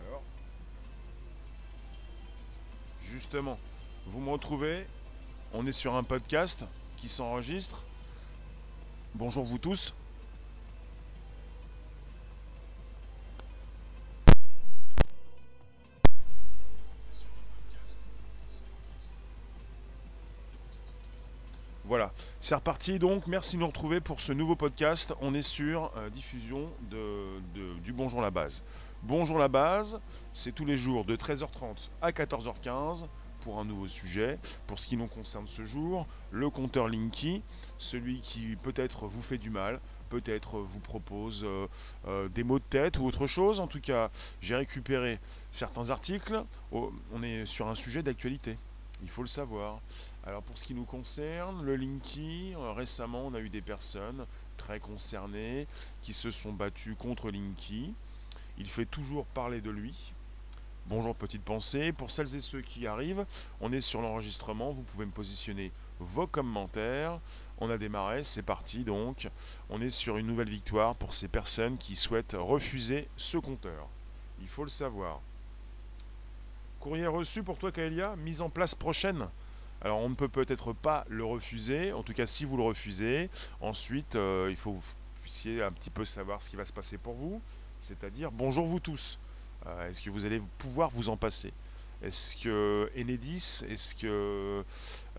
Alors, justement, vous me retrouvez, on est sur un podcast qui s'enregistre, Bonjour vous tous. Voilà, c'est reparti donc. Merci de nous retrouver pour ce nouveau podcast. On est sur euh, diffusion du Bonjour la base. Bonjour la base, c'est tous les jours de 13h30 à 14h15 pour un nouveau sujet. Pour ce qui nous concerne ce jour, le compteur Linky, celui qui peut-être vous fait du mal, peut-être vous propose euh, euh, des mots de tête ou autre chose. En tout cas, j'ai récupéré certains articles. Oh, on est sur un sujet d'actualité, il faut le savoir. Alors pour ce qui nous concerne, le Linky, euh, récemment on a eu des personnes très concernées qui se sont battues contre Linky. Il fait toujours parler de lui. Bonjour petite pensée. Pour celles et ceux qui arrivent, on est sur l'enregistrement. Vous pouvez me positionner vos commentaires. On a démarré, c'est parti donc. On est sur une nouvelle victoire pour ces personnes qui souhaitent refuser ce compteur. Il faut le savoir. Courrier reçu pour toi Kaelia, mise en place prochaine. Alors on ne peut peut-être pas le refuser, en tout cas si vous le refusez, ensuite euh, il faut que vous puissiez un petit peu savoir ce qui va se passer pour vous, c'est-à-dire bonjour vous tous. Euh, est-ce que vous allez pouvoir vous en passer? Est-ce que Enedis, est-ce que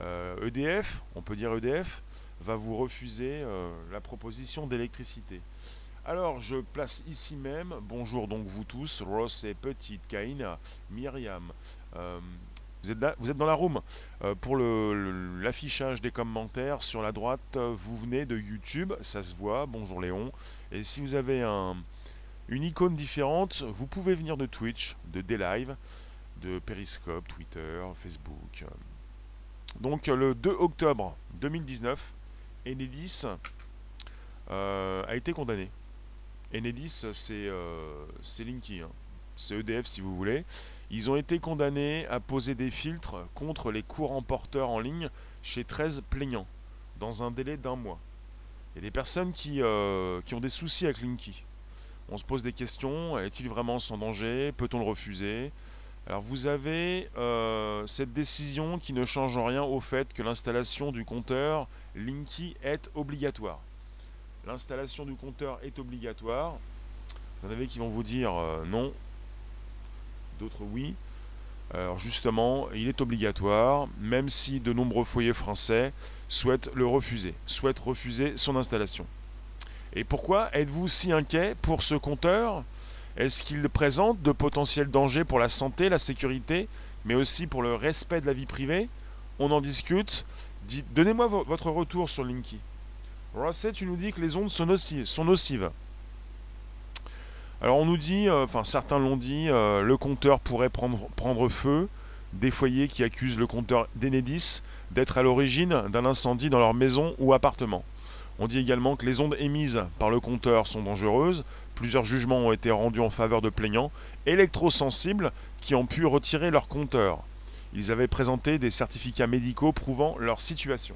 euh, EDF, on peut dire EDF, va vous refuser euh, la proposition d'électricité? Alors, je place ici même, bonjour donc vous tous, Ross et Petite, Kaina, Myriam, vous êtes, vous êtes dans la room. Pour l'affichage des commentaires, sur la droite, vous venez de YouTube, ça se voit, bonjour Léon. Et si vous avez un- une icône différente, vous pouvez venir de Twitch, de D-Live, de Periscope, Twitter, Facebook. Donc le 2 octobre 2019, Enedis euh, a été condamné. Enedis, c'est euh, Linky, hein. c'est EDF si vous voulez. Ils ont été condamnés à poser des filtres contre les courants porteurs en ligne chez 13 plaignants, dans un délai d'un mois. Il y a des personnes qui, euh, qui ont des soucis avec Linky. On se pose des questions, est-il vraiment sans danger? Peut-on le refuser? Alors vous avez euh, cette décision qui ne change rien au fait que l'installation du compteur Linky est obligatoire. L'installation du compteur est obligatoire. Vous en avez qui vont vous dire euh, non, d'autres oui. Alors justement, il est obligatoire, même si de nombreux foyers français souhaitent le refuser, souhaitent refuser son installation. Et pourquoi êtes-vous si inquiet pour ce compteur? Est-ce qu'il présente de potentiels dangers pour la santé, la sécurité, mais aussi pour le respect de la vie privée? On en discute. Donnez-moi vo- votre retour sur Linky. Rosset, tu nous dis que les ondes sont nocives. Sont nocives. Alors on nous dit, euh, enfin certains l'ont dit, euh, le compteur pourrait prendre, prendre feu. Des foyers qui accusent le compteur d'Enedis d'être à l'origine d'un incendie dans leur maison ou appartement. On dit également que les ondes émises par le compteur sont dangereuses. Plusieurs jugements ont été rendus en faveur de plaignants électrosensibles qui ont pu retirer leur compteur. Ils avaient présenté des certificats médicaux prouvant leur situation.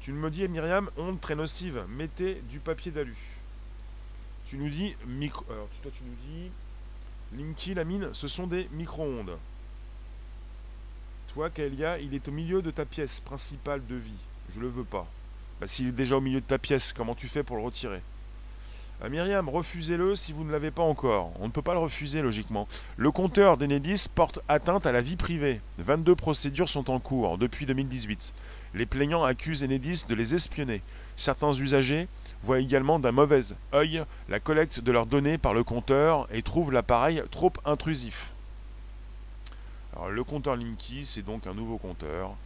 Tu me dis, Myriam, ondes très nocives, mettez du papier d'alu. Tu nous dis, micro... Alors, toi, tu nous dis, Linky, la mine, ce sont des micro-ondes. Toi, Kaelia, il est au milieu de ta pièce principale de vie. Je le veux pas. Bah, s'il est déjà au milieu de ta pièce, comment tu fais pour le retirer? Ah, Myriam, refusez-le si vous ne l'avez pas encore. On ne peut pas le refuser, logiquement. Le compteur d'Enedis porte atteinte à la vie privée. 22 procédures sont en cours depuis 2018. Les plaignants accusent Enedis de les espionner. Certains usagers voient également d'un mauvais œil la collecte de leurs données par le compteur et trouvent l'appareil trop intrusif. Le compteur Linky, c'est donc un nouveau compteur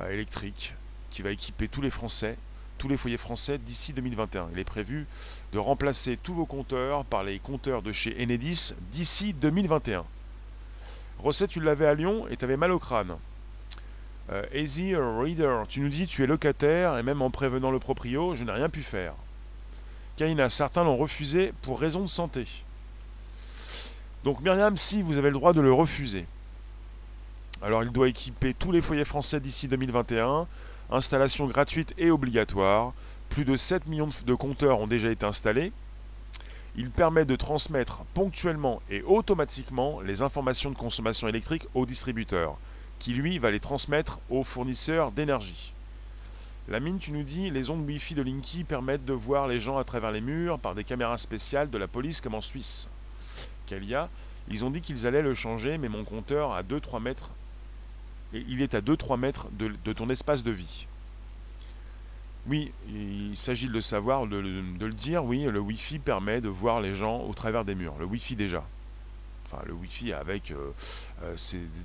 euh, électrique qui va équiper tous les Français, tous les foyers français d'ici 2021. Il est prévu de remplacer tous vos compteurs par les compteurs de chez Enedis d'ici 2021. Recette, tu l'avais à Lyon et tu avais mal au crâne. Euh, Easy Reader, tu nous dis tu es locataire et même en prévenant le proprio, je n'ai rien pu faire. Kaina, certains l'ont refusé pour raison de santé. Donc Myriam, si vous avez le droit de le refuser. Alors il doit équiper tous les foyers français d'ici 2021, installation gratuite et obligatoire. Plus de 7 millions de compteurs ont déjà été installés. Il permet de transmettre ponctuellement et automatiquement les informations de consommation électrique au distributeur, qui lui va les transmettre au fournisseur d'énergie. La mine, tu nous dis, les ondes Wi-Fi de Linky permettent de voir les gens à travers les murs par des caméras spéciales de la police comme en Suisse. Kalia, ils ont dit qu'ils allaient le changer, mais mon compteur à 2-3 mètres, et il est à 2-3 mètres de, ton espace de vie. Oui, il s'agit de le savoir, de, le dire, oui, le Wi-Fi permet de voir les gens au travers des murs. Le Wi-Fi déjà. Enfin, le Wi-Fi avec euh, euh,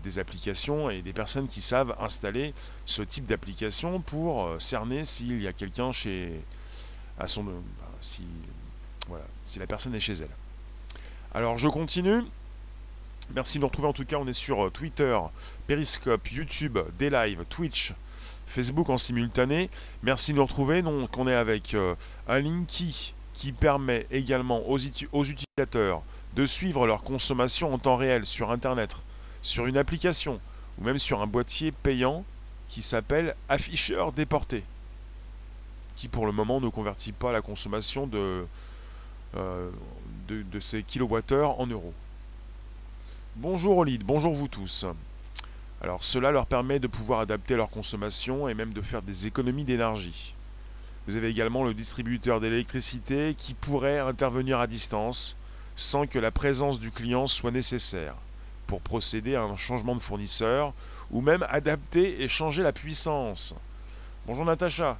des applications et des personnes qui savent installer ce type d'application pour euh, cerner s'il y a quelqu'un chez. à son. si, voilà, si la personne est chez elle. Alors, je continue. Merci de nous retrouver en tout cas. On est sur Twitter, Periscope, YouTube, Daylive, Twitch, Facebook en simultané. Merci de nous retrouver. Donc on est avec euh, un Linky qui permet également aux, aux, utilisateurs de suivre leur consommation en temps réel sur Internet, sur une application ou même sur un boîtier payant qui s'appelle Afficheur déporté, qui pour le moment ne convertit pas la consommation de, euh, de, de ces kilowattheures en euros. Bonjour Olid, bonjour vous tous. Alors cela leur permet de pouvoir adapter leur consommation et même de faire des économies d'énergie. Vous avez également le distributeur d'électricité qui pourrait intervenir à distance sans que la présence du client soit nécessaire pour procéder à un changement de fournisseur ou même adapter et changer la puissance. Bonjour Natacha.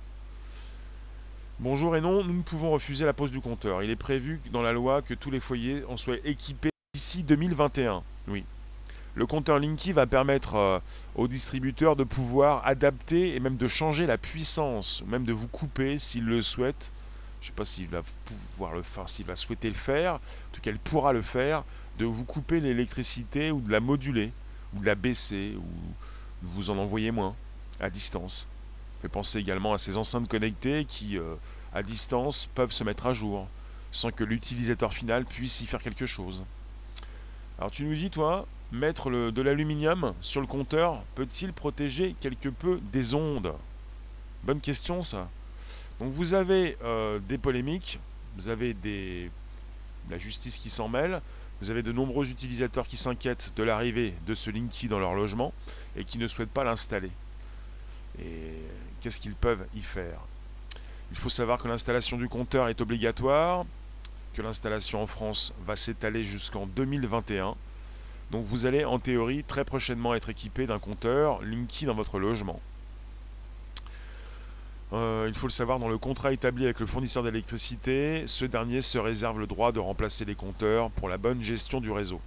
Bonjour et non, nous ne pouvons refuser la pose du compteur. Il est prévu dans la loi que tous les foyers en soient équipés d'ici 2021. Oui, le compteur Linky va permettre euh, au distributeur de pouvoir adapter et même de changer la puissance, même de vous couper s'il le souhaite. Je ne sais pas s'il va pouvoir le faire, s'il va souhaiter le faire. En tout cas, il pourra le faire, de vous couper l'électricité ou de la moduler, ou de la baisser, ou de vous en envoyer moins à distance. Fait penser également à ces enceintes connectées qui, euh, à distance, peuvent se mettre à jour, sans que l'utilisateur final puisse y faire quelque chose. Alors tu nous dis, toi, mettre de l'aluminium sur le compteur peut-il protéger quelque peu des ondes? Bonne question ça. Donc vous avez euh, des polémiques, vous avez des, la justice qui s'en mêle, vous avez de nombreux utilisateurs qui s'inquiètent de l'arrivée de ce Linky dans leur logement et qui ne souhaitent pas l'installer. Et qu'est-ce qu'ils peuvent y faire? Il faut savoir que l'installation du compteur est obligatoire, que l'installation en France va s'étaler jusqu'en 2021 donc vous allez en théorie très prochainement être équipé d'un compteur Linky dans votre logement. Euh, il faut le savoir, dans le contrat établi avec le fournisseur d'électricité, ce dernier se réserve le droit de remplacer les compteurs pour la bonne gestion du réseau.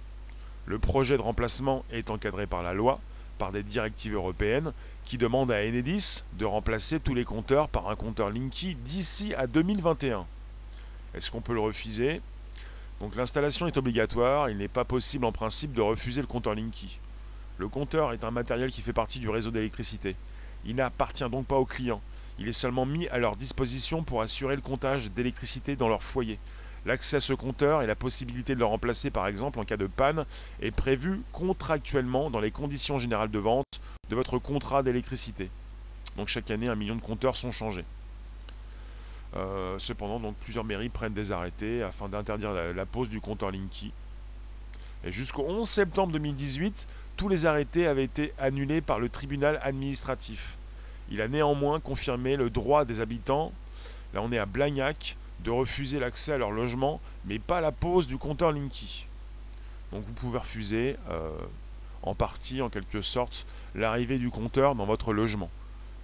Le projet de remplacement est encadré par la loi, par des directives européennes qui demandent à Enedis de remplacer tous les compteurs par un compteur Linky d'ici à 2021. Est-ce qu'on peut le refuser? Donc l'installation est obligatoire, il n'est pas possible en principe de refuser le compteur Linky. Le compteur est un matériel qui fait partie du réseau d'électricité. Il n'appartient donc pas aux clients. Il est seulement mis à leur disposition pour assurer le comptage d'électricité dans leur foyer. L'accès à ce compteur et la possibilité de le remplacer par exemple en cas de panne est prévu contractuellement dans les conditions générales de vente de votre contrat d'électricité. Donc chaque année, un million de compteurs sont changés. Euh, cependant, plusieurs mairies prennent des arrêtés afin d'interdire la, pose du compteur Linky. Et jusqu'au 11 septembre 2018, tous les arrêtés avaient été annulés par le tribunal administratif. Il a néanmoins confirmé le droit des habitants, là on est à Blagnac, de refuser l'accès à leur logement, mais pas la pose du compteur Linky. Donc vous pouvez refuser, euh, en partie, en quelque sorte, l'arrivée du compteur dans votre logement.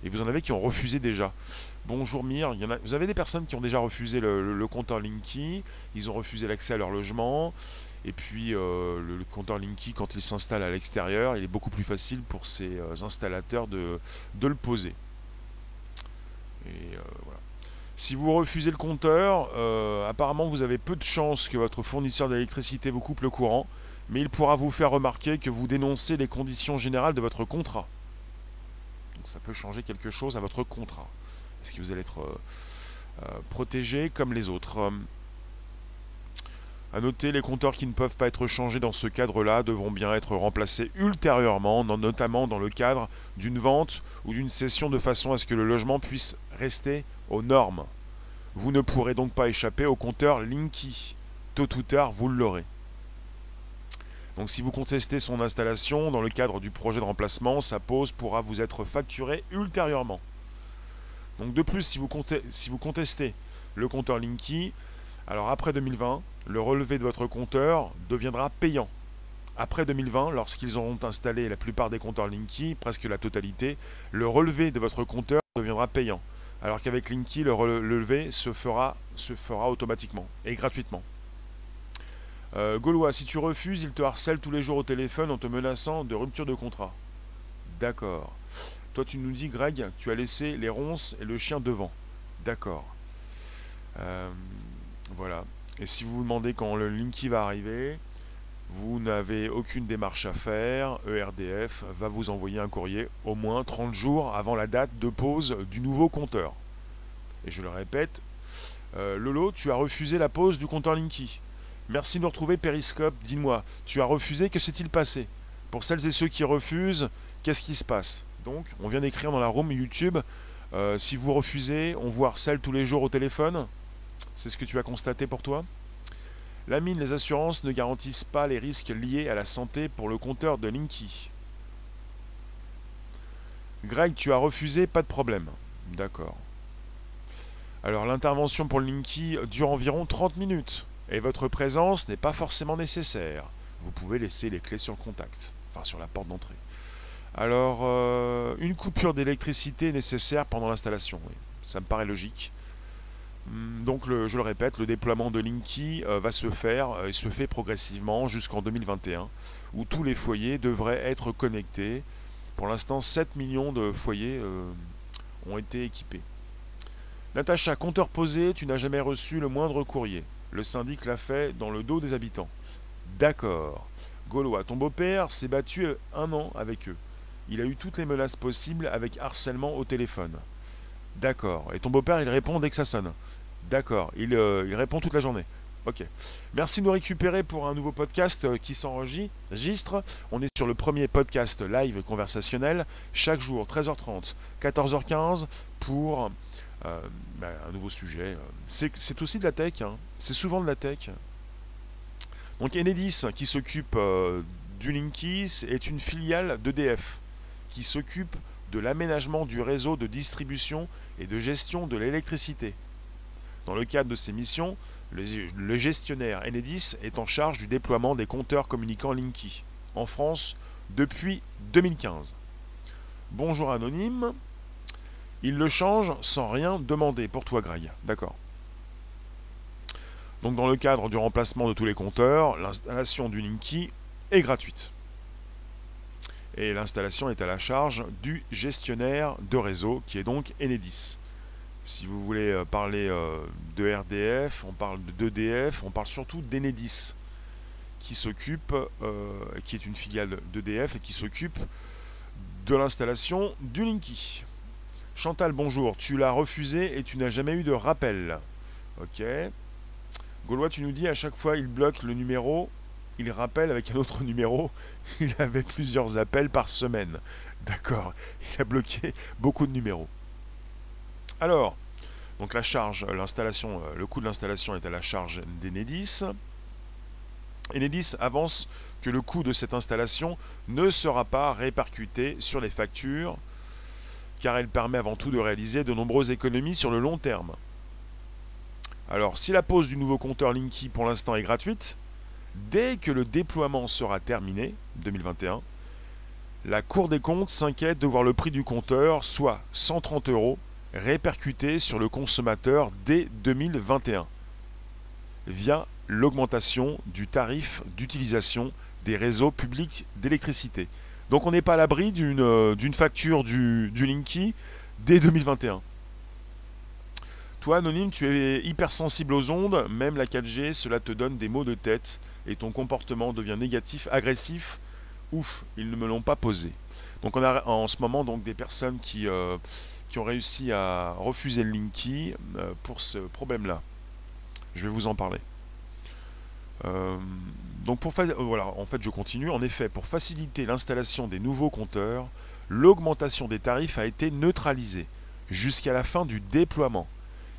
Et vous en avez qui ont refusé déjà. Bonjour Mir, y en a, vous avez des personnes qui ont déjà refusé le, compteur Linky, ils ont refusé l'accès à leur logement, et puis euh, le, compteur Linky, quand il s'installe à l'extérieur, il est beaucoup plus facile pour ces euh, installateurs de, le poser. Euh. Si vous refusez le compteur, apparemment vous avez peu de chances que votre fournisseur d'électricité vous coupe le courant, mais il pourra vous faire remarquer que vous dénoncez les conditions générales de votre contrat. Ça peut changer quelque chose à votre contrat. Est-ce que vous allez être euh, euh, protégé comme les autres? À noter, les compteurs qui ne peuvent pas être changés dans ce cadre-là devront bien être remplacés ultérieurement, notamment dans le cadre d'une vente ou d'une cession de façon à ce que le logement puisse rester aux normes. Vous ne pourrez donc pas échapper au compteur Linky. tôt ou tard, vous l'aurez. Donc si vous contestez son installation dans le cadre du projet de remplacement, sa pause pourra vous être facturée ultérieurement. Donc de plus, si vous, contestez le compteur Linky, alors après 2020, le relevé de votre compteur deviendra payant. Après 2020, lorsqu'ils auront installé la plupart des compteurs Linky, presque la totalité, le relevé de votre compteur deviendra payant. Alors qu'avec Linky, le relevé se fera, se fera automatiquement et gratuitement. Euh, Gaulois, si tu refuses, il te harcèle tous les jours au téléphone en te menaçant de rupture de contrat. D'accord. Toi, tu nous dis, Greg, tu as laissé les ronces et le chien devant. D'accord. Euh, voilà. Et si vous vous demandez quand le Linky va arriver, vous n'avez aucune démarche à faire. ERDF va vous envoyer un courrier au moins 30 jours avant la date de pause du nouveau compteur. Et je le répète, euh, Lolo, tu as refusé la pause du compteur Linky. Merci de nous retrouver, Periscope. Dis-moi, tu as refusé, que s'est-il passé? Pour celles et ceux qui refusent, qu'est-ce qui se passe? Donc, on vient d'écrire dans la room YouTube euh, si vous refusez, on vous harcèle tous les jours au téléphone. C'est ce que tu as constaté pour toi? La mine, les assurances ne garantissent pas les risques liés à la santé pour le compteur de Linky. Greg, tu as refusé, pas de problème. D'accord. Alors l'intervention pour Linky dure environ 30 minutes et votre présence n'est pas forcément nécessaire. Vous pouvez laisser les clés sur contact, enfin sur la porte d'entrée. Alors, euh, une coupure d'électricité nécessaire pendant l'installation, oui. ça me paraît logique. Hum, donc, je le répète, le déploiement de Linky euh, va se faire euh, et se fait progressivement jusqu'en 2021, où tous les foyers devraient être connectés. Pour l'instant, 7 millions de foyers ont été équipés. Natacha, compteur posé, tu n'as jamais reçu le moindre courrier. Le syndic l'a fait dans le dos des habitants. D'accord. Gaulois, ton beau-père s'est battu un an avec eux. Il a eu toutes les menaces possibles avec harcèlement au téléphone. D'accord. Et ton beau-père, il répond dès que ça sonne. D'accord. Il, euh, il, répond toute la journée. Ok. Merci de nous récupérer pour un nouveau podcast euh, qui s'enregistre. On est sur le premier podcast live conversationnel, chaque jour, 13h30, 14h15, pour euh, bah, un nouveau sujet. C'est aussi de la tech, hein. c'est souvent de la tech. Donc Enedis, qui s'occupe euh, du Linkis, est une filiale d'EDF, qui s'occupe de l'aménagement du réseau de distribution et de gestion de l'électricité. Dans le cadre de ces missions, le, gestionnaire Enedis est en charge du déploiement des compteurs communicants Linky en France depuis 2015. Bonjour anonyme, il le change sans rien demander pour toi, Greg. D'accord. Donc dans le cadre du remplacement de tous les compteurs, l'installation du Linky est gratuite. Et l'installation est à la charge du gestionnaire de réseau qui est donc Enedis. Si vous voulez euh, parler euh, de RDF, on parle d'EDF, on parle surtout d'Enedis qui s'occupe, euh, qui est une filiale d'EDF et qui s'occupe de l'installation du Linky. Chantal, bonjour. Tu l'as refusé et tu n'as jamais eu de rappel. Ok. Gaulois, tu nous dis à chaque fois il bloque le numéro, il rappelle avec un autre numéro. Il avait plusieurs appels par semaine. D'accord. Il a bloqué beaucoup de numéros. Alors, donc la charge, l'installation, euh, le coût de l'installation est à la charge d'Enedis. Enedis avance que le coût de cette installation ne sera pas répercuté sur les factures car elle permet avant tout de réaliser de nombreuses économies sur le long terme. Alors, si la pose du nouveau compteur Linky pour l'instant est gratuite, dès que le déploiement sera terminé, 2021, la Cour des comptes s'inquiète de voir le prix du compteur, soit 130 euros, répercuté sur le consommateur dès 2021, via l'augmentation du tarif d'utilisation des réseaux publics d'électricité. Donc on n'est pas à l'abri d'une euh, facture du, du Linky dès 2021. Toi, Anonyme, tu es hypersensible aux ondes, même la 4G, cela te donne des maux de tête et ton comportement devient négatif, agressif. Ouf, ils ne me l'ont pas posé. Donc on a en ce moment donc des personnes qui, euh, ont réussi à refuser le Linky euh, pour ce problème-là. Je vais vous en parler. Euh, donc pour voilà, en fait je continue. En effet, pour faciliter l'installation des nouveaux compteurs, l'augmentation des tarifs a été neutralisée jusqu'à la fin du déploiement.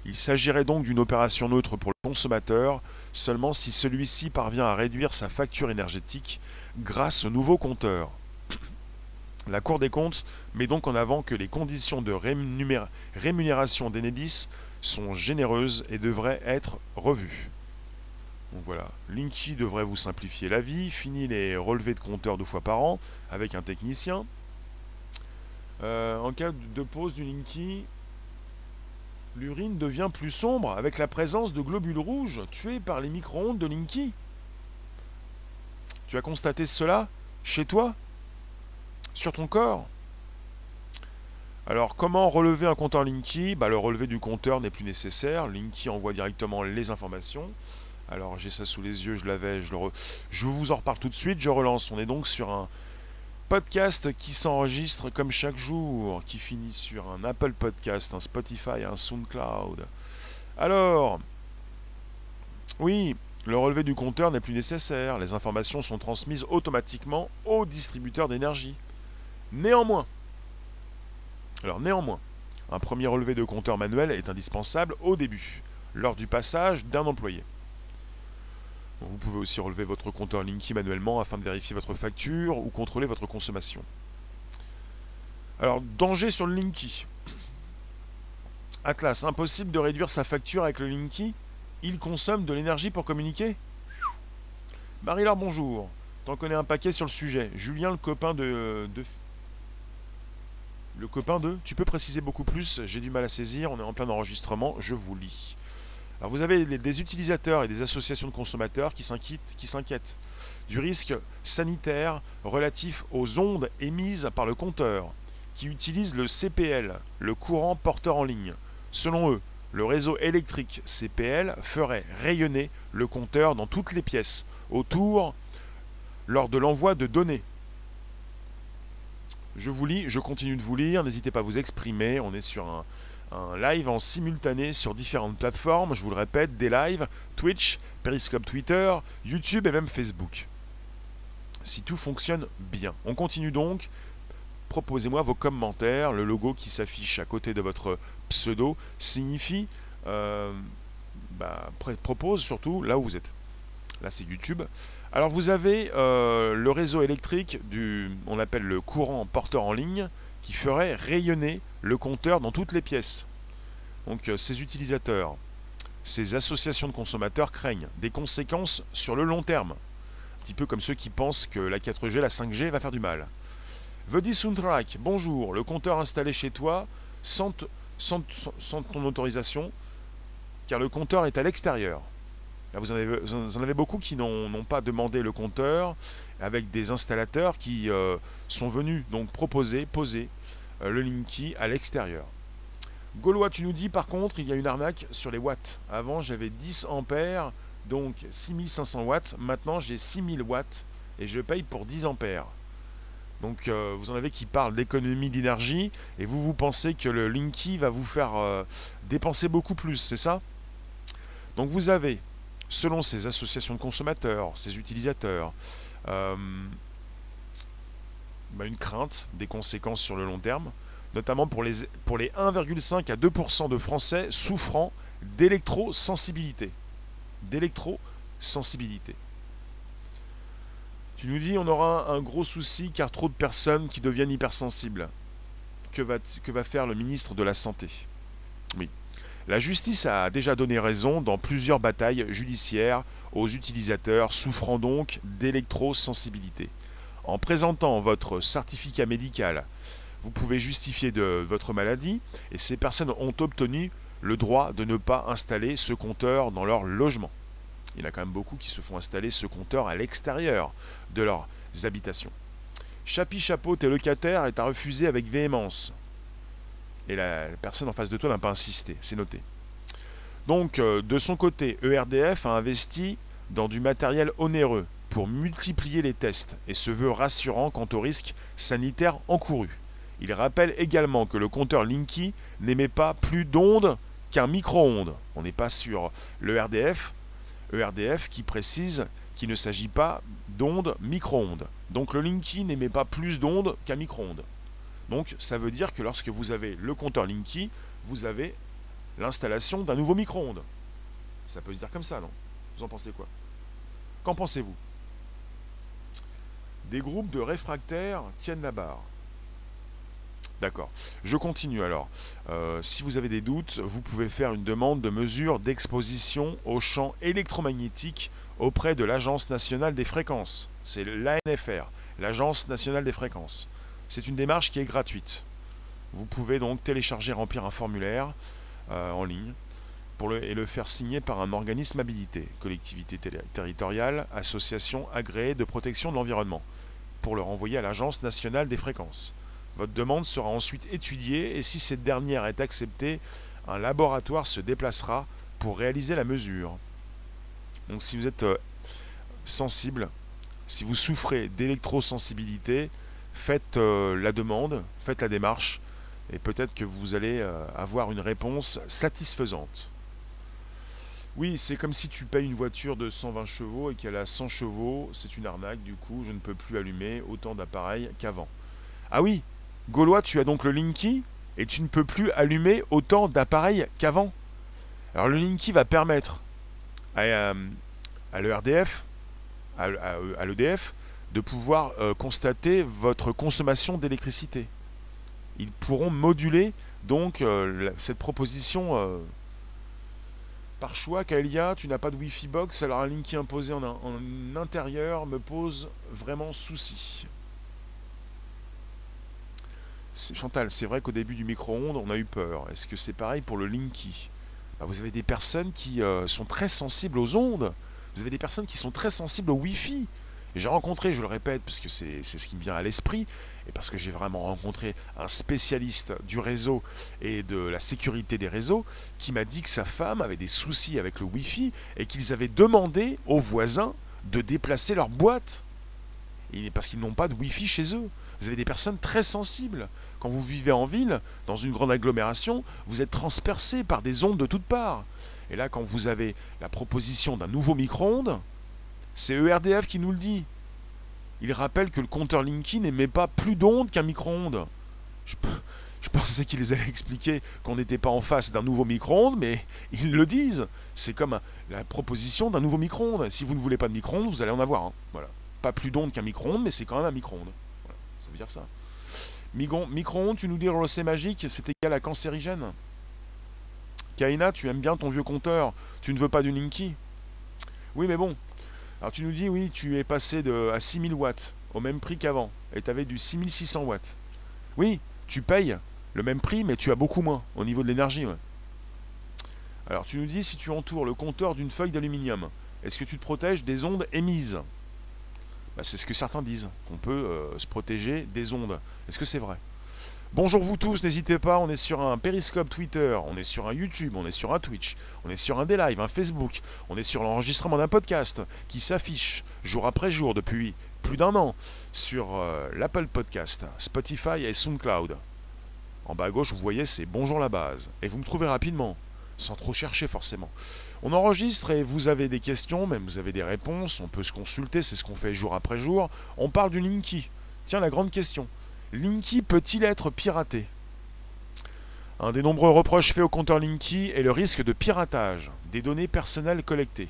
Il s'agirait donc d'une opération neutre pour le consommateur, seulement si celui-ci parvient à réduire sa facture énergétique grâce au nouveau compteur. La Cour des comptes met donc en avant que les conditions de rémunération d'Enedis sont généreuses et devraient être revues. Donc voilà, Linky devrait vous simplifier la vie, fini les relevés de compteurs deux fois par an avec un technicien. Euh, en cas de pause du Linky, l'urine devient plus sombre avec la présence de globules rouges tués par les micro-ondes de Linky. Tu as constaté cela chez toi? Sur ton corps? Alors comment relever un compteur Linky? Bah, Le relevé du compteur n'est plus nécessaire. Linky envoie directement les informations. Alors j'ai ça sous les yeux, je l'avais, je, je vous en reparle tout de suite, je relance. On est donc sur un podcast qui s'enregistre comme chaque jour, qui finit sur un Apple Podcast, un Spotify, un SoundCloud. Alors, oui, le relevé du compteur n'est plus nécessaire, les informations sont transmises automatiquement au distributeur d'énergie. Néanmoins, alors néanmoins, un premier relevé de compteur manuel est indispensable au début, lors du passage d'un employé. Vous pouvez aussi relever votre compteur Linky manuellement afin de vérifier votre facture ou contrôler votre consommation. Alors, danger sur le Linky. Atlas, impossible de réduire sa facture avec le Linky Il consomme de l'énergie pour communiquer Marie-Laure, bonjour. T'en connais un paquet sur le sujet. Julien, le copain de, le copain de Tu peux préciser beaucoup plus J'ai du mal à saisir, on est en plein enregistrement, je vous lis. Vous avez des utilisateurs et des associations de consommateurs qui s'inquiètent du risque sanitaire relatif aux ondes émises par le compteur, qui utilisent le CPL, le courant porteur en ligne. Selon eux, le réseau électrique CPL ferait rayonner le compteur dans toutes les pièces, autour, lors de l'envoi de données je vous lis, je continue de vous lire, n'hésitez pas à vous exprimer, on est sur un, live en simultané sur différentes plateformes, je vous le répète, des lives, Twitch, Periscope Twitter, YouTube et même Facebook. Si tout fonctionne bien. On continue donc, proposez-moi vos commentaires, le logo qui s'affiche à côté de votre pseudo signifie, euh, bah, propose surtout là où vous êtes. Là c'est YouTube. Alors vous avez euh, le réseau électrique du, on appelle le courant porteur en ligne, qui ferait rayonner le compteur dans toutes les pièces. Donc euh, ces utilisateurs, ces associations de consommateurs craignent des conséquences sur le long terme. Un petit peu comme ceux qui pensent que la 4G, la 5G va faire du mal. Vedi Soundtrack, bonjour, le compteur installé chez toi sans ton autorisation, car le compteur est à l'extérieur vous, en avez, beaucoup qui n'ont pas demandé le compteur, avec des installateurs qui euh, sont venus donc proposer, poser euh, le Linky à l'extérieur. Gaulois, tu nous dis par contre, il y a une arnaque sur les watts. Avant, j'avais 10 ampères, donc 6500 watts. Maintenant, j'ai 6000 watts et je paye pour 10 ampères. Donc, euh, vous en avez qui parlent d'économie d'énergie et vous, vous pensez que le Linky va vous faire dépenser beaucoup plus, c'est ça? Donc, vous avez selon ces associations de consommateurs, ces utilisateurs, bah, une crainte des conséquences sur le long terme, notamment pour les, pour les 1,5 à 2% de Français souffrant d'électrosensibilité. D'électrosensibilité. Tu nous dis on aura un gros souci car trop de personnes qui deviennent hypersensibles. Que va, que va faire le ministre de la Santé? Oui, la justice a déjà donné raison dans plusieurs batailles judiciaires aux utilisateurs souffrant donc d'électrosensibilité. En présentant votre certificat médical, vous pouvez justifier de votre maladie et ces personnes ont obtenu le droit de ne pas installer ce compteur dans leur logement. Il y en a quand même beaucoup qui se font installer ce compteur à l'extérieur de leurs habitations. Chapi Chapeau, tes locataires, est à refuser avec véhémence et la personne en face de toi n'a pas insisté, c'est noté. Donc, euh, de son côté, ERDF a investi dans du matériel onéreux pour multiplier les tests et se veut rassurant quant au risque sanitaire encouru. Il rappelle également que le compteur Linky n'émet pas plus d'ondes qu'un micro-ondes. On n'est pas sur l'ERDF, ERDF qui précise qu'il ne s'agit pas d'ondes micro-ondes. Donc le Linky n'émet pas plus d'ondes qu'un micro-ondes. Donc ça veut dire que lorsque vous avez le compteur Linky, vous avez l'installation d'un nouveau micro-ondes. Ça peut se dire comme ça, non? Vous en pensez quoi? Qu'en pensez-vous? Des groupes de réfractaires tiennent la barre. D'accord. Je continue alors. Euh, si vous avez des doutes, vous pouvez faire une demande de mesure d'exposition au champ électromagnétique auprès de l'Agence nationale des fréquences. C'est l'ANFR, l'Agence nationale des fréquences. C'est une démarche qui est gratuite. Vous pouvez donc télécharger, remplir un formulaire euh, en ligne pour le, et le faire signer par un organisme habilité, collectivité territoriale, association agréée de protection de l'environnement, pour le renvoyer à l'Agence nationale des fréquences. Votre demande sera ensuite étudiée et si cette dernière est acceptée, un laboratoire se déplacera pour réaliser la mesure. Donc si vous êtes euh, sensible, si vous souffrez d'électrosensibilité, faites euh, la demande, faites la démarche et peut-être que vous allez euh, avoir une réponse satisfaisante. Oui, c'est comme si tu payes une voiture de 120 chevaux et qu'elle a 100 chevaux, c'est une arnaque, du coup je ne peux plus allumer autant d'appareils qu'avant. Ah oui, Gaulois, tu as donc le Linky et tu ne peux plus allumer autant d'appareils qu'avant. Alors le Linky va permettre à, euh, l'ERDF, à, l'EDF, de pouvoir euh, constater votre consommation d'électricité. Ils pourront moduler donc euh, cette proposition par choix. Kaelia, tu n'as pas de Wi-Fi box, alors un Linky imposé en, en intérieur me pose vraiment souci. Chantal, c'est vrai qu'au début du micro-ondes, on a eu peur. Est-ce que c'est pareil pour le Linky? Bah, Vous avez des personnes qui euh, sont très sensibles aux ondes. Vous avez des personnes qui sont très sensibles au Wi-Fi. J'ai rencontré, je le répète, parce que c'est ce qui me vient à l'esprit, et parce que j'ai vraiment rencontré un spécialiste du réseau et de la sécurité des réseaux, qui m'a dit que sa femme avait des soucis avec le Wi-Fi et qu'ils avaient demandé aux voisins de déplacer leur boîte. parce qu'ils n'ont pas de Wi-Fi chez eux. Vous avez des personnes très sensibles. Quand vous vivez en ville, dans une grande agglomération, vous êtes transpercé par des ondes de toutes parts. Et là, quand vous avez la proposition d'un nouveau micro-ondes, c'est ERDF qui nous le dit. Il rappelle que le compteur Linky n'émet pas plus d'ondes qu'un micro-ondes. Je, pensais qu'ils allaient expliquer qu'on n'était pas en face d'un nouveau micro-ondes, mais ils le disent. C'est comme la proposition d'un nouveau micro-ondes. Si vous ne voulez pas de micro-ondes, vous allez en avoir. Voilà. Pas plus d'ondes qu'un micro-ondes, mais c'est quand même un micro-ondes dire ça. Micro-ondes, tu nous dis c'est magique, c'est égal à cancérigène. Kaina, tu aimes bien ton vieux compteur, tu ne veux pas du Linky? Oui, mais bon. Alors tu nous dis, oui, tu es passé de, à 6000 watts, au même prix qu'avant, et tu avais du 6600 watts. Oui, tu payes le même prix, mais tu as beaucoup moins au niveau de l'énergie. Alors tu nous dis, si tu entoures le compteur d'une feuille d'aluminium, est-ce que tu te protèges des ondes émises? Bah, c'est ce que certains disent, qu'on peut euh, se protéger des ondes. Est-ce que c'est vrai? Bonjour vous tous, n'hésitez pas, on est sur un Periscope Twitter, on est sur un YouTube, on est sur un Twitch, on est sur un D-Live, un Facebook, on est sur l'enregistrement d'un podcast qui s'affiche jour après jour depuis plus d'un an sur euh, l'Apple Podcast, Spotify et SoundCloud. En bas à gauche, vous voyez, c'est Bonjour la base. Et vous me trouvez rapidement, sans trop chercher forcément. On enregistre et vous avez des questions, même vous avez des réponses, on peut se consulter, c'est ce qu'on fait jour après jour. On parle du Linky. Tiens, la grande question. Linky peut-il être piraté? Un des nombreux reproches faits au compteur Linky est le risque de piratage des données personnelles collectées.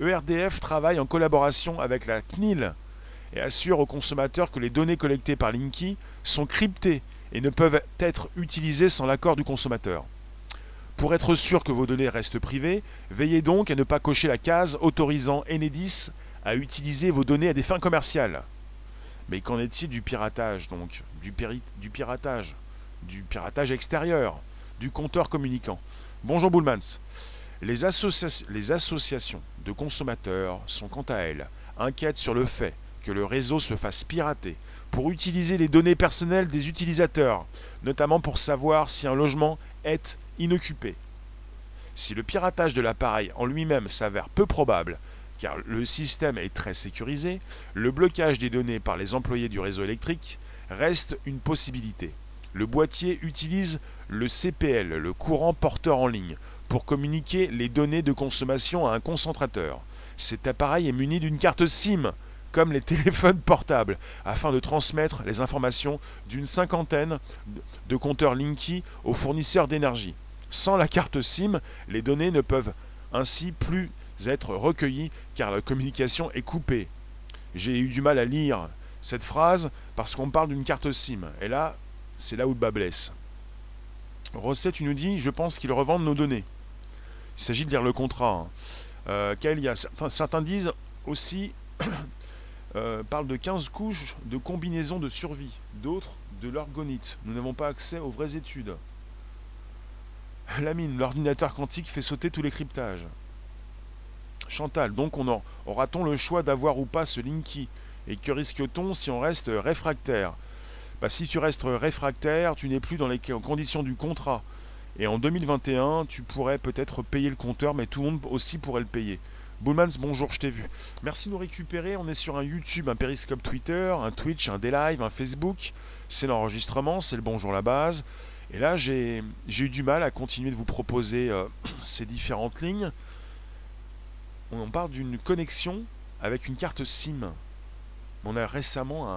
ERDF travaille en collaboration avec la CNIL et assure aux consommateurs que les données collectées par Linky sont cryptées et ne peuvent être utilisées sans l'accord du consommateur. Pour être sûr que vos données restent privées, veillez donc à ne pas cocher la case autorisant Enedis à utiliser vos données à des fins commerciales. Mais qu'en est-il du piratage donc? Du, piratage Du piratage extérieur Du compteur communicant Bonjour Boulmans. Les associations de consommateurs sont quant à elles inquiètes sur le fait que le réseau se fasse pirater pour utiliser les données personnelles des utilisateurs, notamment pour savoir si un logement est inoccupé. Si le piratage de l'appareil en lui-même s'avère peu probable, car le système est très sécurisé, le blocage des données par les employés du réseau électrique reste une possibilité. Le boîtier utilise le CPL, le courant porteur en ligne, pour communiquer les données de consommation à un concentrateur. Cet appareil est muni d'une carte SIM, comme les téléphones portables, afin de transmettre les informations d'une cinquantaine de compteurs Linky aux fournisseurs d'énergie. Sans la carte SIM, les données ne peuvent ainsi plus être recueillies car la communication est coupée. J'ai eu du mal à lire cette phrase parce qu'on parle d'une carte SIM. Et là, c'est là où le bas blesse. Rosset, tu nous dis, je pense qu'ils revendent nos données. Il s'agit de lire le contrat. Hein. Euh, certains, disent aussi, euh, parlent de 15 couches de combinaisons de survie. D'autres de l'orgonite. Nous n'avons pas accès aux vraies études. Lamine, l'ordinateur quantique fait sauter tous les cryptages. Chantal, donc on aura-t-on le choix d'avoir ou pas ce Linky? Et que risque-t-on si on reste réfractaire? Bah, Si tu restes réfractaire, tu n'es plus dans les conditions du contrat. Et en 2021, tu pourrais peut-être payer le compteur, mais tout le monde aussi pourrait le payer. Bullmans, bonjour, je t'ai vu. Merci de nous récupérer. On est sur un YouTube, un Periscope Twitter, un Twitch, un D-Live, un Facebook. C'est l'enregistrement, c'est le bonjour la base. Et là, j'ai eu du mal à continuer de vous proposer euh, ces différentes lignes. On parle d'une connexion avec une carte SIM. On a récemment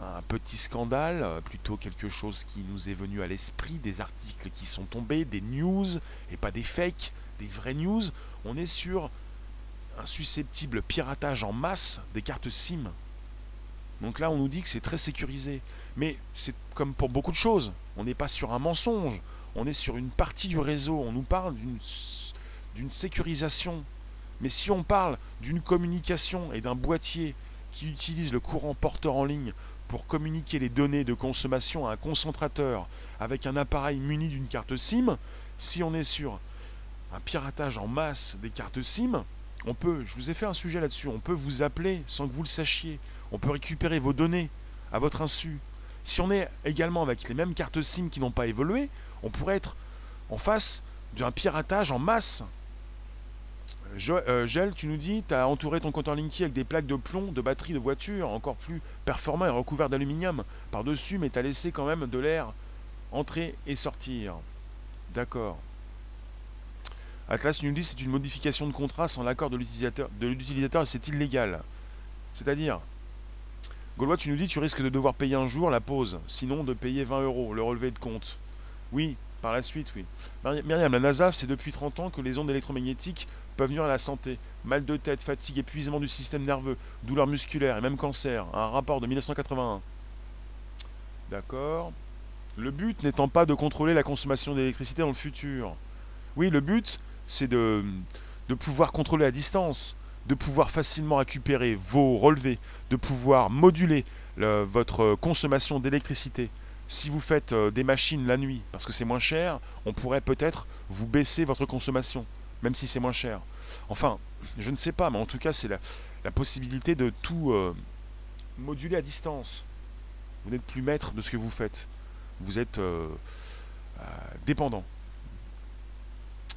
un, petit scandale, euh, plutôt quelque chose qui nous est venu à l'esprit, des articles qui sont tombés, des news, et pas des fakes, des vraies news. On est sur un susceptible piratage en masse des cartes SIM. Donc là, on nous dit que c'est très sécurisé. Mais c'est comme pour beaucoup de choses. On n'est pas sur un mensonge. On est sur une partie du réseau. On nous parle d'une sécurisation. Mais si on parle d'une communication et d'un boîtier qui utilise le courant porteur en ligne pour communiquer les données de consommation à un concentrateur avec un appareil muni d'une carte SIM, si on est sur un piratage en masse des cartes SIM, on peut, je vous ai fait un sujet là-dessus, on peut vous appeler sans que vous le sachiez, on peut récupérer vos données à votre insu. Si on est également avec les mêmes cartes SIM qui n'ont pas évolué, on pourrait être en face d'un piratage en masse euh, Gel, tu nous dis, tu as entouré ton compteur Linky avec des plaques de plomb de batterie de voiture, encore plus performant et recouvert d'aluminium par-dessus, mais tu as laissé quand même de l'air entrer et sortir. D'accord. Atlas, tu nous dis, c'est une modification de contrat sans l'accord de l'utilisateur et c'est illégal. C'est-à-dire, Gaulois, tu nous dis, tu risques de devoir payer un jour la pause, sinon de payer 20 euros, le relevé de compte. Oui, par la suite, oui. Myriam, la NASA, c'est depuis 30 ans que les ondes électromagnétiques peuvent nuire à la santé. Mal de tête, fatigue, épuisement du système nerveux, douleurs musculaires et même cancer. Un rapport de 1981. D'accord. Le but n'étant pas de contrôler la consommation d'électricité dans le futur. Oui, le but, c'est de, pouvoir contrôler à distance, de pouvoir facilement récupérer vos relevés, de pouvoir moduler votre consommation d'électricité. Si vous faites euh, des machines la nuit parce que c'est moins cher, on pourrait peut-être vous baisser votre consommation même si c'est moins cher. Enfin, je ne sais pas, mais en tout cas, c'est la, possibilité de tout euh, moduler à distance. Vous n'êtes plus maître de ce que vous faites. Vous êtes euh, euh, dépendant.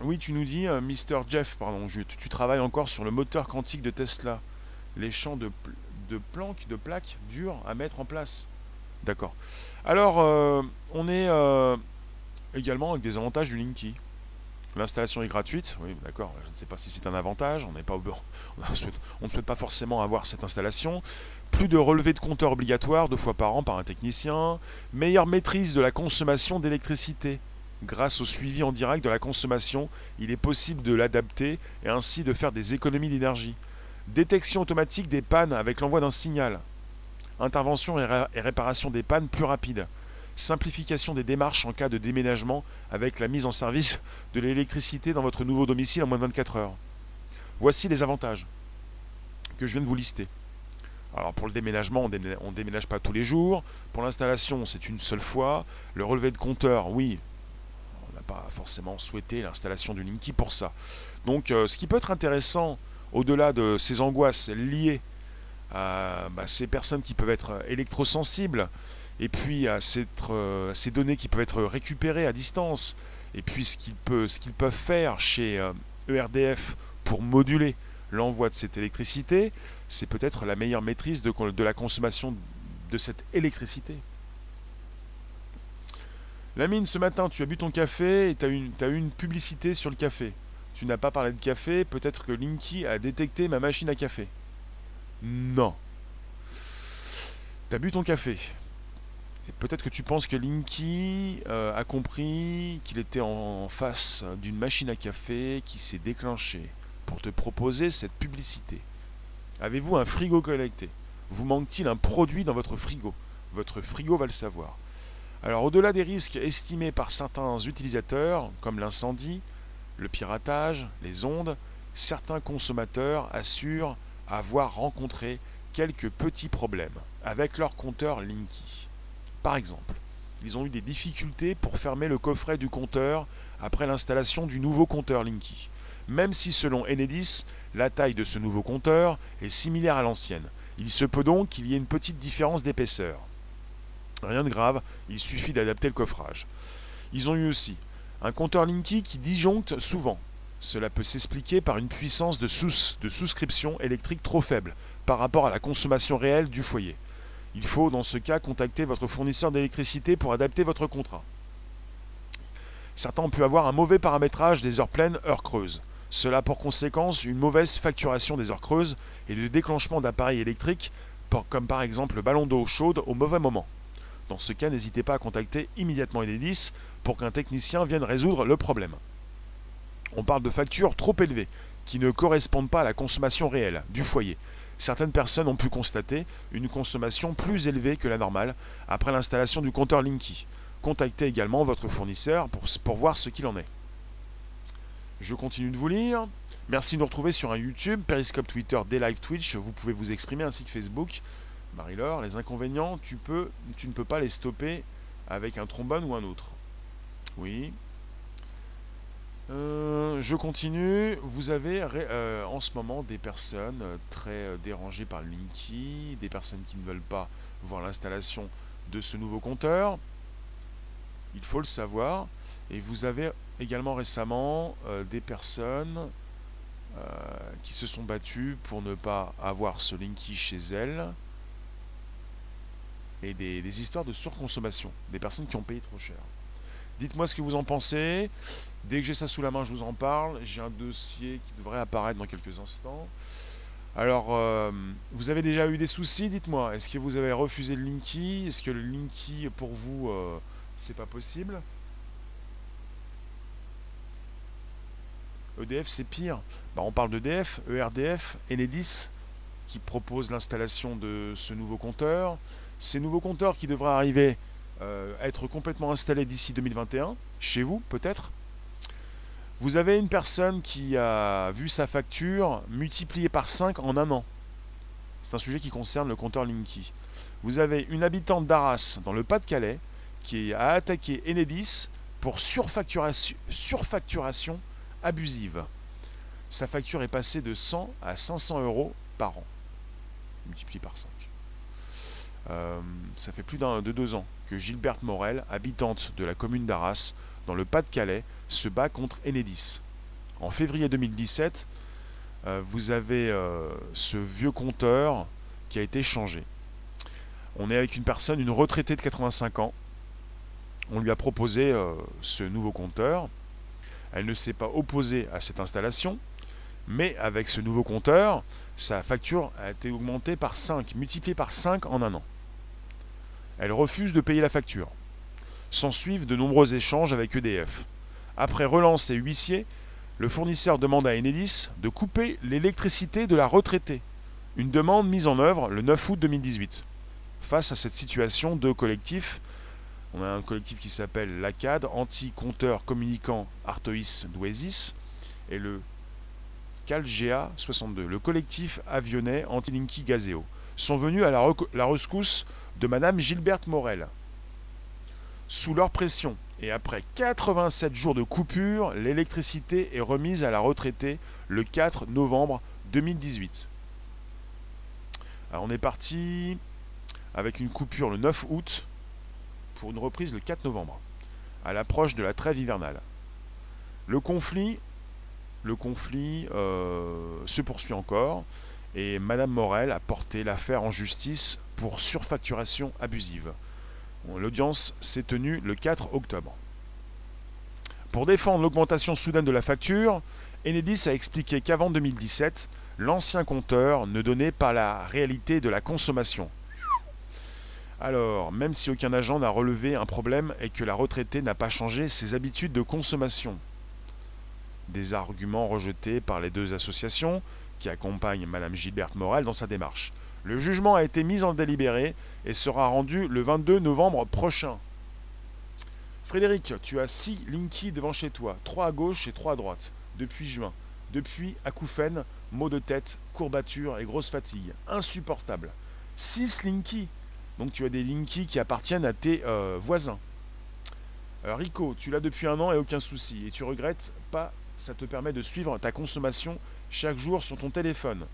Oui, tu nous dis, Mr. Jeff, pardon, tu, travailles encore sur le moteur quantique de Tesla. Les champs de, de planques, de plaques durs à mettre en place. D'accord. Alors, on est également avec des avantages du Linky. L'installation est gratuite, oui, d'accord, je ne sais pas si c'est un avantage, on, ne souhaite pas forcément avoir cette installation. Plus de relevés de compteur obligatoire deux fois par an par un technicien. Meilleure maîtrise de la consommation d'électricité. Grâce au suivi en direct de la consommation, il est possible de l'adapter et ainsi de faire des économies d'énergie. Détection automatique des pannes avec l'envoi d'un signal. Intervention et réparation des pannes plus rapide simplification des démarches en cas de déménagement avec la mise en service de l'électricité dans votre nouveau domicile en moins de 24 heures. Voici les avantages que je viens de vous lister. Alors pour le déménagement, on ne déménage pas tous les jours. Pour l'installation, c'est une seule fois. Le relevé de compteur, oui, on n'a pas forcément souhaité l'installation du Linky pour ça. Donc euh, ce qui peut être intéressant, au-delà de ces angoisses liées à bah, ces personnes qui peuvent être électrosensibles, et puis à, euh, ces données qui peuvent être récupérées à distance, et puis ce qu'ils peuvent, faire chez ERDF euh, e pour moduler l'envoi de cette électricité, c'est peut-être la meilleure maîtrise de, la consommation de cette électricité. Lamine, ce matin, tu as bu ton café et tu as, eu une publicité sur le café. Tu n'as pas parlé de café, peut-être que Linky a détecté ma machine à café. Non. Tu as bu ton café Peut-être que tu penses que Linky euh, a compris qu'il était en face d'une machine à café qui s'est déclenchée pour te proposer cette publicité. Avez-vous un frigo connecté Vous manque-t-il un produit dans votre frigo? Votre frigo va le savoir. Alors au-delà des risques estimés par certains utilisateurs, comme l'incendie, le piratage, les ondes, certains consommateurs assurent avoir rencontré quelques petits problèmes avec leur compteur Linky. Par exemple, ils ont eu des difficultés pour fermer le coffret du compteur après l'installation du nouveau compteur Linky, même si selon Enedis, la taille de ce nouveau compteur est similaire à l'ancienne. Il se peut donc qu'il y ait une petite différence d'épaisseur. Rien de grave, il suffit d'adapter le coffrage. Ils ont eu aussi un compteur Linky qui disjoncte souvent. Cela peut s'expliquer par une puissance de, de souscription électrique trop faible par rapport à la consommation réelle du foyer. Il faut dans ce cas contacter votre fournisseur d'électricité pour adapter votre contrat. Certains ont pu avoir un mauvais paramétrage des heures pleines, heures creuses. Cela a pour conséquence une mauvaise facturation des heures creuses et le déclenchement d'appareils électriques, comme par exemple le ballon d'eau chaude, au mauvais moment. Dans ce cas, n'hésitez pas à contacter immédiatement Enedis pour qu'un technicien vienne résoudre le problème. On parle de factures trop élevées, qui ne correspondent pas à la consommation réelle du foyer, certaines personnes ont pu constater une consommation plus élevée que la normale après l'installation du compteur Linky. Contactez également votre fournisseur pour, voir ce qu'il en est. Je continue de vous lire. Merci de nous retrouver sur un YouTube, Periscope Twitter, des live Twitch. Vous pouvez vous exprimer ainsi que Facebook. Marie-Laure, les inconvénients, tu, tu ne peux pas les stopper avec un trombone ou un autre. Oui, euh, je continue. Vous avez euh, en ce moment des personnes euh, très dérangées par le Linky, des personnes qui ne veulent pas voir l'installation de ce nouveau compteur. Il faut le savoir. Et vous avez également récemment des personnes qui se sont battues pour ne pas avoir ce Linky chez elles. Et des histoires de surconsommation. Des personnes qui ont payé trop cher. Dites-moi ce que vous en pensez. Dès que j'ai ça sous la main, je vous en parle. J'ai un dossier qui devrait apparaître dans quelques instants. Alors, euh, vous avez déjà eu des soucis Dites-moi. Est-ce que vous avez refusé le Linky? Est-ce que le Linky, pour vous, euh, c'est pas possible? EDF, c'est pire. Bah, on parle d'EDF, ERDF, Enedis, qui propose l'installation de ce nouveau compteur. Ces nouveaux compteurs qui devraient arriver euh, être complètement installés d'ici 2021, chez vous peut-être. Vous avez une personne qui a vu sa facture multipliée par 5 en un an. C'est un sujet qui concerne le compteur Linky. Vous avez une habitante d'Arras dans le Pas-de-Calais qui a attaqué Enedis pour surfacturation, abusive. Sa facture est passée de 100 à 500 euros par an, multiplié par 5. Euh, ça fait plus de deux ans que Gilberte Morel, habitante de la commune d'Arras, dans le Pas-de-Calais, se bat contre Enedis. En février 2017, euh, vous avez euh, ce vieux compteur qui a été changé. On est avec une personne, une retraitée de 85 ans. On lui a proposé ce nouveau compteur. Elle ne s'est pas opposée à cette installation, mais avec ce nouveau compteur, sa facture a été augmentée par 5, multipliée par 5 en un an. Elle refuse de payer la facture. S'en suivent de nombreux échanges avec EDF. Après relance et huissier, le fournisseur demande à Enedis de couper l'électricité de la retraitée. Une demande mise en œuvre le 9 août 2018. Face à cette situation, deux collectifs, on a un collectif qui s'appelle l'ACAD, Anti-Compteur Communicant Artois Duesis, et le CalGA 62, le collectif avionnais Anti-Linky Gazeo, sont venus à la, la rescousse de Madame Gilberte Morel. Sous leur pression et après 87 jours de coupure, l'électricité est remise à la retraitée le 4 novembre 2018. Alors on est parti avec une coupure le 9 août pour une reprise le 4 novembre, à l'approche de la trêve hivernale. Le conflit, le conflit euh, se poursuit encore et Madame Morel a porté l'affaire en justice pour surfacturation abusive. L'audience s'est tenue le 4 octobre. Pour défendre l'augmentation soudaine de la facture, Enedis a expliqué qu'avant 2017, l'ancien compteur ne donnait pas la réalité de la consommation. Alors, même si aucun agent n'a relevé un problème et que la retraitée n'a pas changé ses habitudes de consommation. Des arguments rejetés par les deux associations qui accompagnent Mme Gilberte Morel dans sa démarche. Le jugement a été mis en délibéré et sera rendu le 22 novembre prochain. Frédéric, tu as 6 Linky devant chez toi, 3 à gauche et 3 à droite, depuis juin. Depuis acouphènes, maux de tête, courbatures et grosse fatigue. Insupportable. 6 Linky. Donc tu as des Linky qui appartiennent à tes euh, voisins. Euh, Rico, tu l'as depuis un an et aucun souci. Et tu regrettes pas, ça te permet de suivre ta consommation chaque jour sur ton téléphone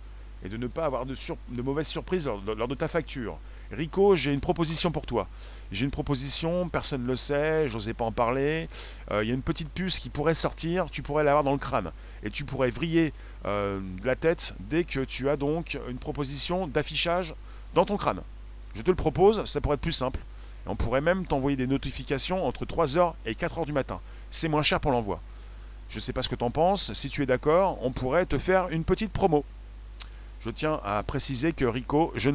et de ne pas avoir de, mauvaises surprises lors, de ta facture. Rico, j'ai une proposition pour toi. J'ai une proposition, personne ne le sait, j'osais pas en parler. Il euh, y a une petite puce qui pourrait sortir, tu pourrais l'avoir dans le crâne. Et tu pourrais vriller euh, la tête dès que tu as donc une proposition d'affichage dans ton crâne. Je te le propose, ça pourrait être plus simple. On pourrait même t'envoyer des notifications entre 3h et 4h du matin. C'est moins cher pour l'envoi. Je ne sais pas ce que tu en penses. Si tu es d'accord, on pourrait te faire une petite promo. Je tiens à préciser que Rico, je ne